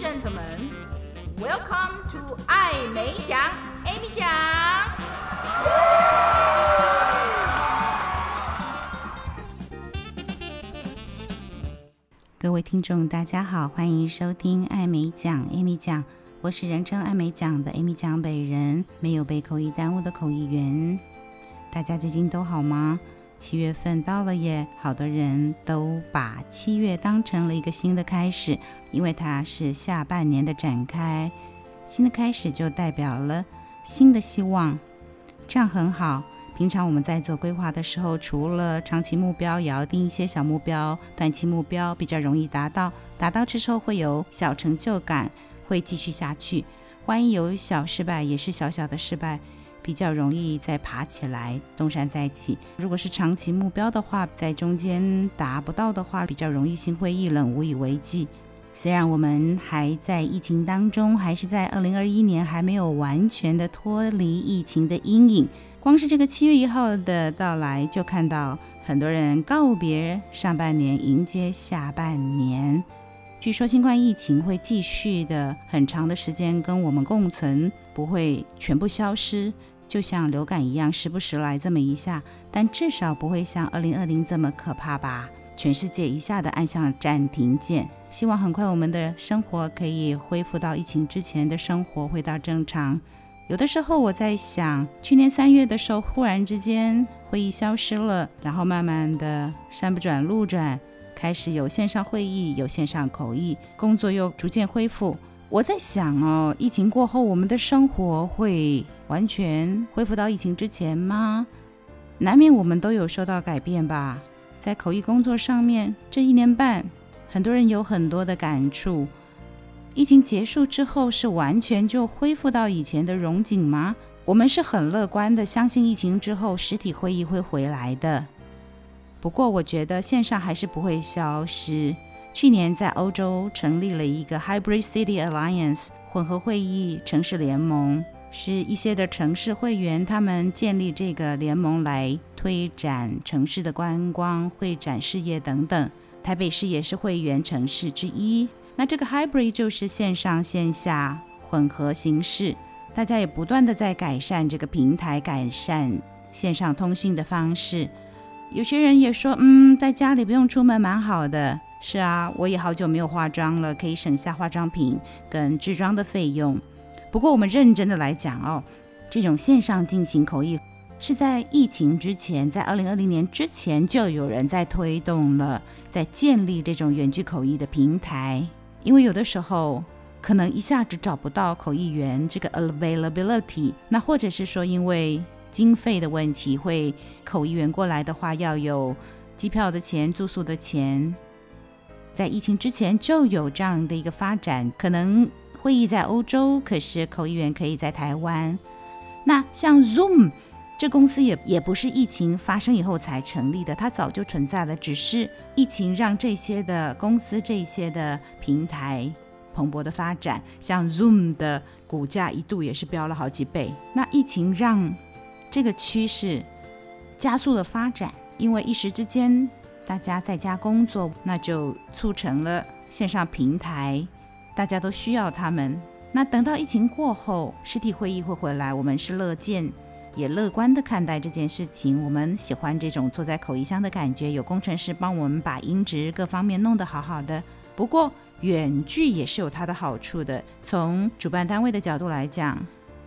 gentlemen, welcome to 艾美奖，Amy 奖。各位听众，大家好，欢迎收听艾美奖，Amy 奖。我是人称艾美奖的 Amy 奖本人，没有被口译耽误的口译员。大家最近都好吗？七月份到了耶，好多人都把七月当成了一个新的开始，因为它是下半年的展开。新的开始就代表了新的希望，这样很好。平常我们在做规划的时候，除了长期目标，也要定一些小目标，短期目标比较容易达到，达到之后会有小成就感，会继续下去。万一有小失败，也是小小的失败。比较容易再爬起来，东山再起。如果是长期目标的话，在中间达不到的话，比较容易心灰意冷、无以为继。虽然我们还在疫情当中，还是在二零二一年还没有完全的脱离疫情的阴影。光是这个七月一号的到来，就看到很多人告别上半年，迎接下半年。据说新冠疫情会继续的很长的时间跟我们共存，不会全部消失，就像流感一样，时不时来这么一下，但至少不会像二零二零这么可怕吧？全世界一下的按下暂停键，希望很快我们的生活可以恢复到疫情之前的生活，回到正常。有的时候我在想，去年三月的时候，忽然之间会议消失了，然后慢慢的山不转路转。开始有线上会议，有线上口译，工作又逐渐恢复。我在想哦，疫情过后，我们的生活会完全恢复到疫情之前吗？难免我们都有受到改变吧。在口译工作上面，这一年半，很多人有很多的感触。疫情结束之后，是完全就恢复到以前的荣景吗？我们是很乐观的，相信疫情之后，实体会议会回来的。不过，我觉得线上还是不会消失。去年在欧洲成立了一个 Hybrid City Alliance 混合会议城市联盟，是一些的城市会员他们建立这个联盟来推展城市的观光、会展事业等等。台北市也是会员城市之一。那这个 Hybrid 就是线上线下混合形式，大家也不断的在改善这个平台，改善线上通信的方式。有些人也说，嗯，在家里不用出门，蛮好的。是啊，我也好久没有化妆了，可以省下化妆品跟制装的费用。不过，我们认真的来讲哦，这种线上进行口译是在疫情之前，在二零二零年之前就有人在推动了，在建立这种远距口译的平台。因为有的时候可能一下子找不到口译员，这个 availability，那或者是说因为。经费的问题，会口译员过来的话，要有机票的钱、住宿的钱。在疫情之前就有这样的一个发展，可能会议在欧洲，可是口译员可以在台湾。那像 Zoom 这公司也也不是疫情发生以后才成立的，它早就存在了，只是疫情让这些的公司、这些的平台蓬勃的发展。像 Zoom 的股价一度也是飙了好几倍。那疫情让这个趋势加速了发展，因为一时之间大家在家工作，那就促成了线上平台，大家都需要他们。那等到疫情过后，实体会议会回来，我们是乐见也乐观的看待这件事情。我们喜欢这种坐在口译箱的感觉，有工程师帮我们把音质各方面弄得好好的。不过远距也是有它的好处的，从主办单位的角度来讲。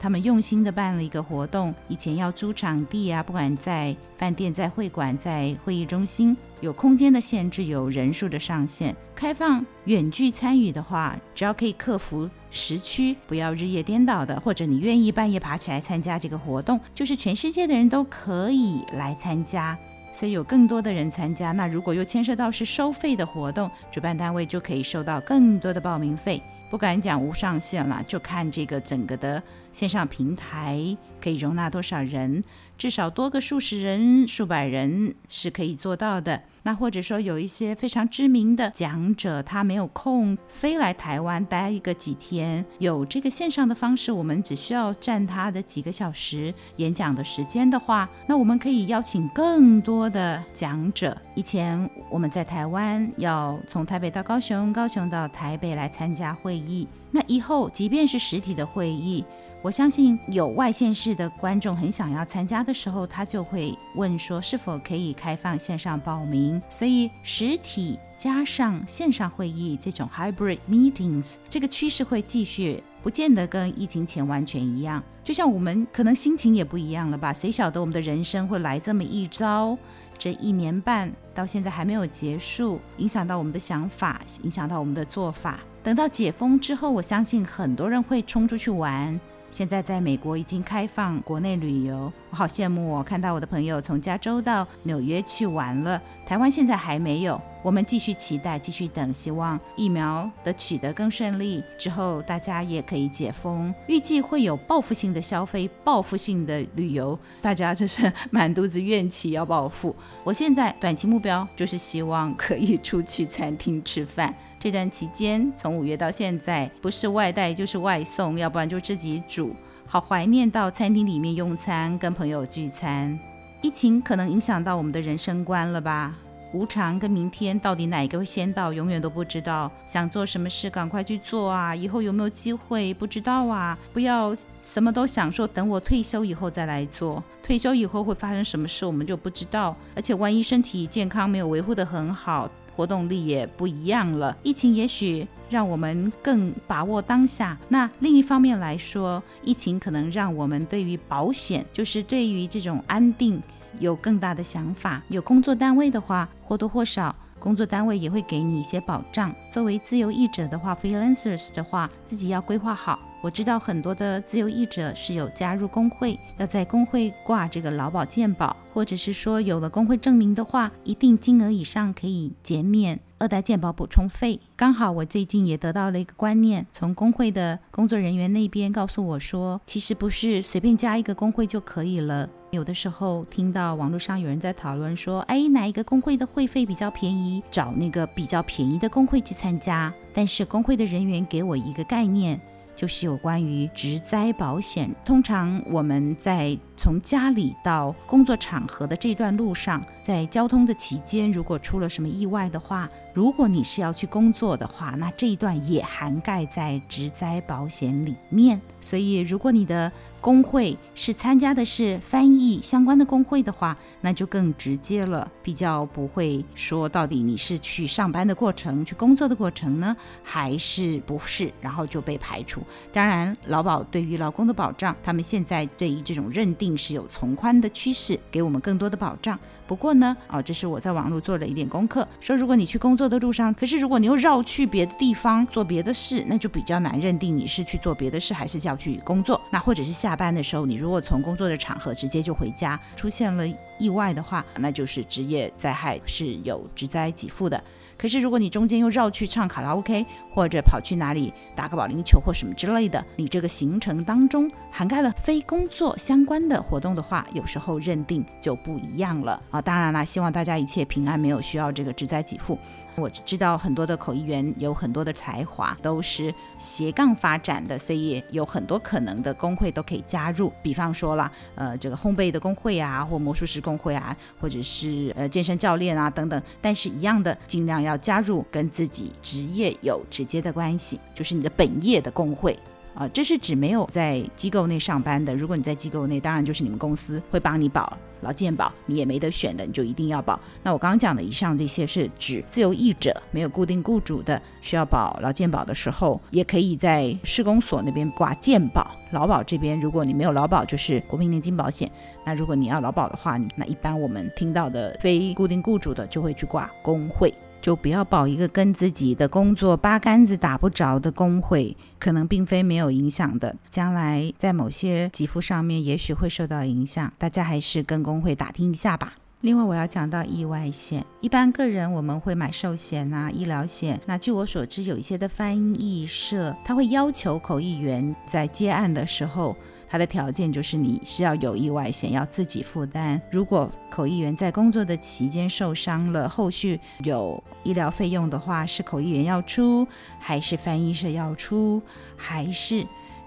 他们用心的办了一个活动，以前要租场地啊，不管在饭店、在会馆、在会议中心，有空间的限制，有人数的上限。开放远距参与的话，只要可以克服时区，不要日夜颠倒的，或者你愿意半夜爬起来参加这个活动，就是全世界的人都可以来参加。所以有更多的人参加，那如果又牵涉到是收费的活动，主办单位就可以收到更多的报名费。不敢讲无上限了，就看这个整个的线上平台可以容纳多少人，至少多个数十人、数百人是可以做到的。那或者说有一些非常知名的讲者，他没有空飞来台湾待一个几天，有这个线上的方式，我们只需要占他的几个小时演讲的时间的话，那我们可以邀请更多的讲者。以前我们在台湾要从台北到高雄，高雄到台北来参加会议，那以后即便是实体的会议。我相信有外县市的观众很想要参加的时候，他就会问说是否可以开放线上报名。所以实体加上线上会议这种 hybrid meetings 这个趋势会继续，不见得跟疫情前完全一样。就像我们可能心情也不一样了吧？谁晓得我们的人生会来这么一遭？这一年半到现在还没有结束，影响到我们的想法，影响到我们的做法。等到解封之后，我相信很多人会冲出去玩。现在在美国已经开放国内旅游，我好羡慕哦！看到我的朋友从加州到纽约去玩了，台湾现在还没有。我们继续期待，继续等，希望疫苗的取得更顺利，之后大家也可以解封。预计会有报复性的消费，报复性的旅游，大家就是满肚子怨气要报复。我现在短期目标就是希望可以出去餐厅吃饭。这段期间，从五月到现在，不是外带就是外送，要不然就自己煮。好怀念到餐厅里面用餐，跟朋友聚餐。疫情可能影响到我们的人生观了吧？无常跟明天到底哪一个会先到，永远都不知道。想做什么事，赶快去做啊！以后有没有机会，不知道啊！不要什么都想说，等我退休以后再来做。退休以后会发生什么事，我们就不知道。而且万一身体健康没有维护得很好。活动力也不一样了，疫情也许让我们更把握当下。那另一方面来说，疫情可能让我们对于保险，就是对于这种安定有更大的想法。有工作单位的话，或多或少，工作单位也会给你一些保障。作为自由译者的话，freelancers 的话，自己要规划好。我知道很多的自由译者是有加入工会，要在工会挂这个劳保健保，或者是说有了工会证明的话，一定金额以上可以减免二代健保补充费。刚好我最近也得到了一个观念，从工会的工作人员那边告诉我说，其实不是随便加一个工会就可以了。有的时候听到网络上有人在讨论说，哎，哪一个工会的会费比较便宜，找那个比较便宜的工会去参加。但是工会的人员给我一个概念。就是有关于职灾保险。通常我们在从家里到工作场合的这段路上，在交通的期间，如果出了什么意外的话，如果你是要去工作的话，那这一段也涵盖在职灾保险里面。所以，如果你的工会是参加的是翻译相关的工会的话，那就更直接了，比较不会说到底你是去上班的过程、去工作的过程呢，还是不是，然后就被排除。当然，劳保对于劳工的保障，他们现在对于这种认定是有从宽的趋势，给我们更多的保障。不过呢，哦，这是我在网络做了一点功课，说如果你去工作的路上，可是如果你又绕去别的地方做别的事，那就比较难认定你是去做别的事还是要去工作。那或者是下下班的时候，你如果从工作的场合直接就回家，出现了意外的话，那就是职业灾害是有职灾给付的。可是，如果你中间又绕去唱卡拉 OK，或者跑去哪里打个保龄球或什么之类的，你这个行程当中涵盖了非工作相关的活动的话，有时候认定就不一样了啊。当然啦，希望大家一切平安，没有需要这个职灾给付。我知道很多的口译员有很多的才华，都是斜杠发展的，所以有很多可能的工会都可以加入。比方说了，呃，这个烘焙的工会啊，或魔术师工会啊，或者是呃健身教练啊等等。但是，一样的，尽量要加入跟自己职业有直接的关系，就是你的本业的工会。啊，这是指没有在机构内上班的。如果你在机构内，当然就是你们公司会帮你保劳健保，你也没得选的，你就一定要保。那我刚刚讲的以上这些是指自由译者，没有固定雇主的，需要保劳健保的时候，也可以在市公所那边挂健保。劳保这边，如果你没有劳保，就是国民年金保险。那如果你要劳保的话，那一般我们听到的非固定雇主的，就会去挂工会。就不要保一个跟自己的工作八竿子打不着的工会，可能并非没有影响的。将来在某些肌肤上面，也许会受到影响。大家还是跟工会打听一下吧。另外，我要讲到意外险，一般个人我们会买寿险啊、医疗险。那据我所知，有一些的翻译社，他会要求口译员在接案的时候。它的条件就是你是要有意外险，要自己负担。如果口译员在工作的期间受伤了，后续有医疗费用的话，是口译员要出，还是翻译社要出，还是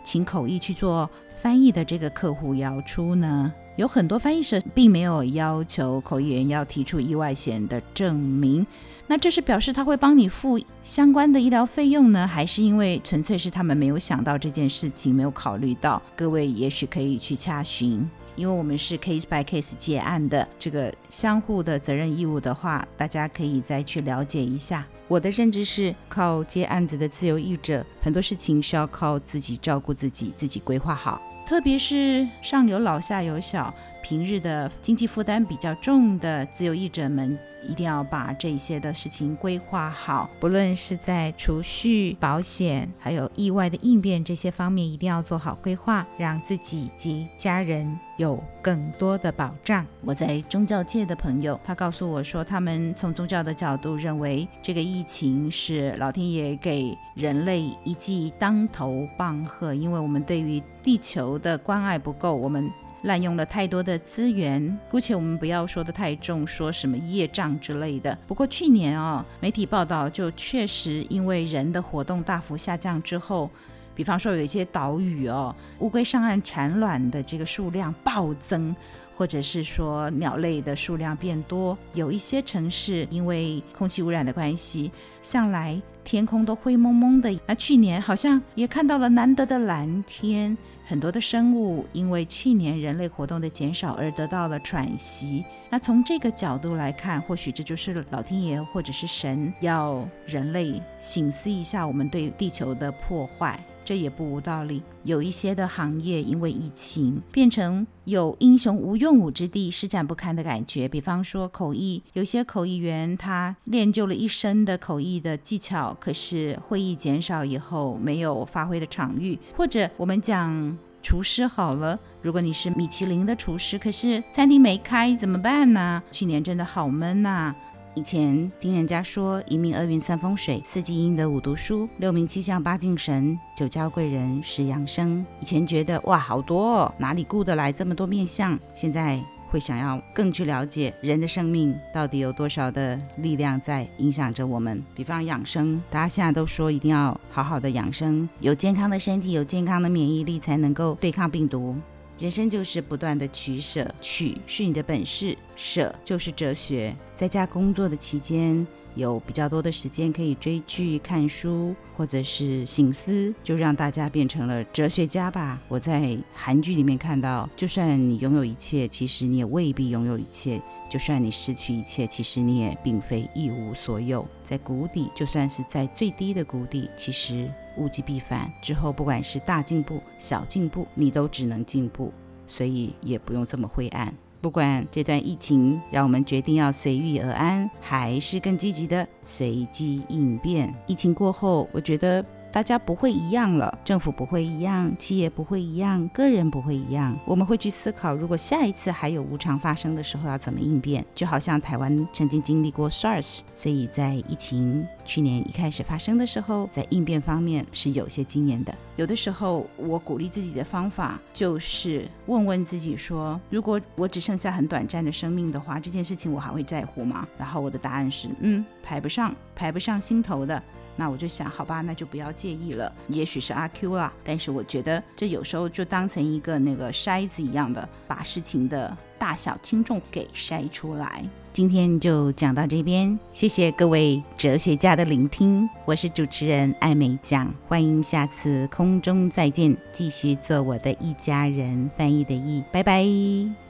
请口译去做翻译的这个客户要出呢？有很多翻译社并没有要求口译员要提出意外险的证明。那这是表示他会帮你付相关的医疗费用呢，还是因为纯粹是他们没有想到这件事情，没有考虑到？各位也许可以去查询，因为我们是 case by case 结案的，这个相互的责任义务的话，大家可以再去了解一下。我的认知是靠接案子的自由译者，很多事情是要靠自己照顾自己，自己规划好。特别是上有老下有小，平日的经济负担比较重的自由译者们，一定要把这些的事情规划好。不论是在储蓄、保险，还有意外的应变这些方面，一定要做好规划，让自己及家人有更多的保障。我在宗教界的朋友，他告诉我说，他们从宗教的角度认为，这个疫情是老天爷给人类一记当头棒喝，因为我们对于地球的关爱不够，我们滥用了太多的资源。姑且我们不要说得太重，说什么业障之类的。不过去年、哦，媒体报道就确实因为人的活动大幅下降之后，比方说有一些岛屿哦，乌龟上岸产卵的这个数量暴增，或者是说鸟类的数量变多。有一些城市因为空气污染的关系，向来天空都灰蒙蒙的。那去年好像也看到了难得的蓝天。很多的生物因为去年人类活动的减少而得到了喘息。那从这个角度来看，或许这就是老天爷或者是神要人类醒思一下我们对地球的破坏。这也不无道理。有一些的行业因为疫情变成有英雄无用武之地，施展不堪的感觉。比方说口译，有些口译员他练就了一身的口译的技巧，可是会议减少以后没有发挥的场域。或者我们讲厨师好了，如果你是米其林的厨师，可是餐厅没开怎么办呢？去年真的好闷呐。以前听人家说，一命二运三风水，四积阴德五读书，六名七相八敬神，九交贵人十养生。以前觉得哇好多哦，哪里顾得来这么多面相？现在会想要更去了解人的生命到底有多少的力量在影响着我们。比方养生，大家现在都说一定要好好的养生，有健康的身体，有健康的免疫力，才能够对抗病毒。人生就是不断的取舍，取是你的本事，舍就是哲学。在家工作的期间，有比较多的时间可以追剧、看书，或者是醒思，就让大家变成了哲学家吧。我在韩剧里面看到，就算你拥有一切，其实你也未必拥有一切；就算你失去一切，其实你也并非一无所有。在谷底，就算是在最低的谷底，其实。物极必反，之后不管是大进步、小进步，你都只能进步，所以也不用这么灰暗。不管这段疫情让我们决定要随遇而安，还是更积极的随机应变。疫情过后，我觉得。大家不会一样了，政府不会一样，企业不会一样，个人不会一样。我们会去思考，如果下一次还有无常发生的时候，要怎么应变？就好像台湾曾经经历过 SARS，所以在疫情去年一开始发生的时候，在应变方面是有些经验的。有的时候，我鼓励自己的方法就是问问自己说：如果我只剩下很短暂的生命的话，这件事情我还会在乎吗？然后我的答案是：嗯，排不上，排不上心头的。那我就想，好吧，那就不要介意了。也许是阿 Q 啦，但是我觉得这有时候就当成一个那个筛子一样的，把事情的大小轻重给筛出来。今天就讲到这边，谢谢各位哲学家的聆听。我是主持人艾美酱，欢迎下次空中再见，继续做我的一家人翻译的译，拜拜。